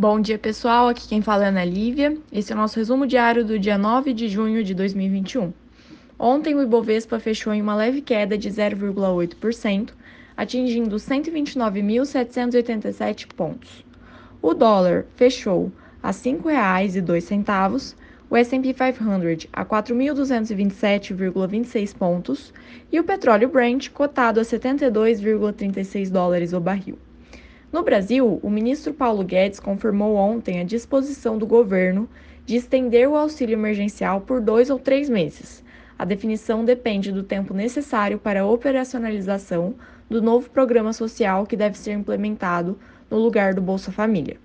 Bom dia, pessoal. Aqui quem fala é Ana Lívia. Esse é o nosso resumo diário do dia 9 de junho de 2021. Ontem o Ibovespa fechou em uma leve queda de 0,8%, atingindo 129.787 pontos. O dólar fechou a R$ 5,02, o S&P 500 a 4.227,26 pontos e o petróleo Brent cotado a 72,36 dólares o barril. No Brasil, o ministro Paulo Guedes confirmou ontem a disposição do governo de estender o auxílio emergencial por dois ou três meses. A definição depende do tempo necessário para a operacionalização do novo programa social que deve ser implementado no lugar do Bolsa Família.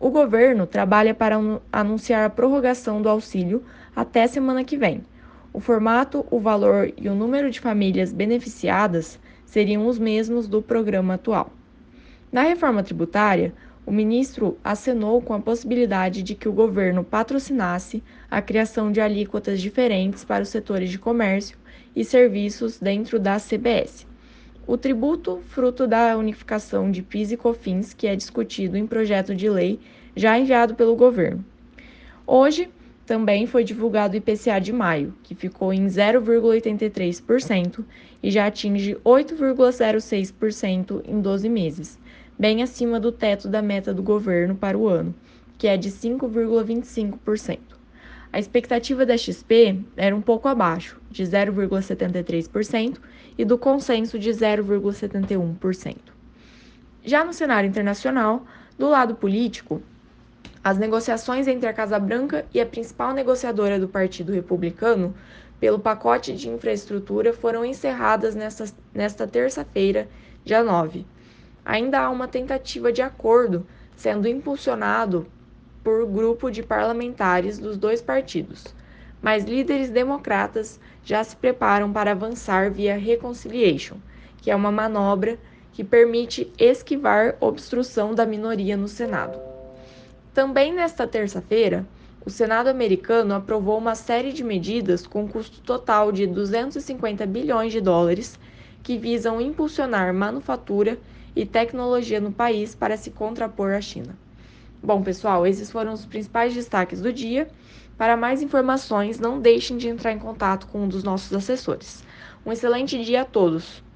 O governo trabalha para anunciar a prorrogação do auxílio até semana que vem. O formato, o valor e o número de famílias beneficiadas seriam os mesmos do programa atual. Na reforma tributária, o ministro acenou com a possibilidade de que o governo patrocinasse a criação de alíquotas diferentes para os setores de comércio e serviços dentro da CBS. O tributo, fruto da unificação de PIS e COFINS, que é discutido em projeto de lei já enviado pelo governo. Hoje, também foi divulgado o IPCA de maio, que ficou em 0,83% e já atinge 8,06% em 12 meses, bem acima do teto da meta do governo para o ano, que é de 5,25%. A expectativa da XP era um pouco abaixo, de 0,73%, e do consenso de 0,71%. Já no cenário internacional, do lado político, as negociações entre a Casa Branca e a principal negociadora do Partido Republicano pelo pacote de infraestrutura foram encerradas nesta, nesta terça-feira, dia 9. Ainda há uma tentativa de acordo sendo impulsionado por grupo de parlamentares dos dois partidos, mas líderes democratas já se preparam para avançar via reconciliation, que é uma manobra que permite esquivar obstrução da minoria no Senado. Também nesta terça-feira, o Senado americano aprovou uma série de medidas com custo total de 250 bilhões de dólares que visam impulsionar manufatura e tecnologia no país para se contrapor à China. Bom, pessoal, esses foram os principais destaques do dia. Para mais informações, não deixem de entrar em contato com um dos nossos assessores. Um excelente dia a todos!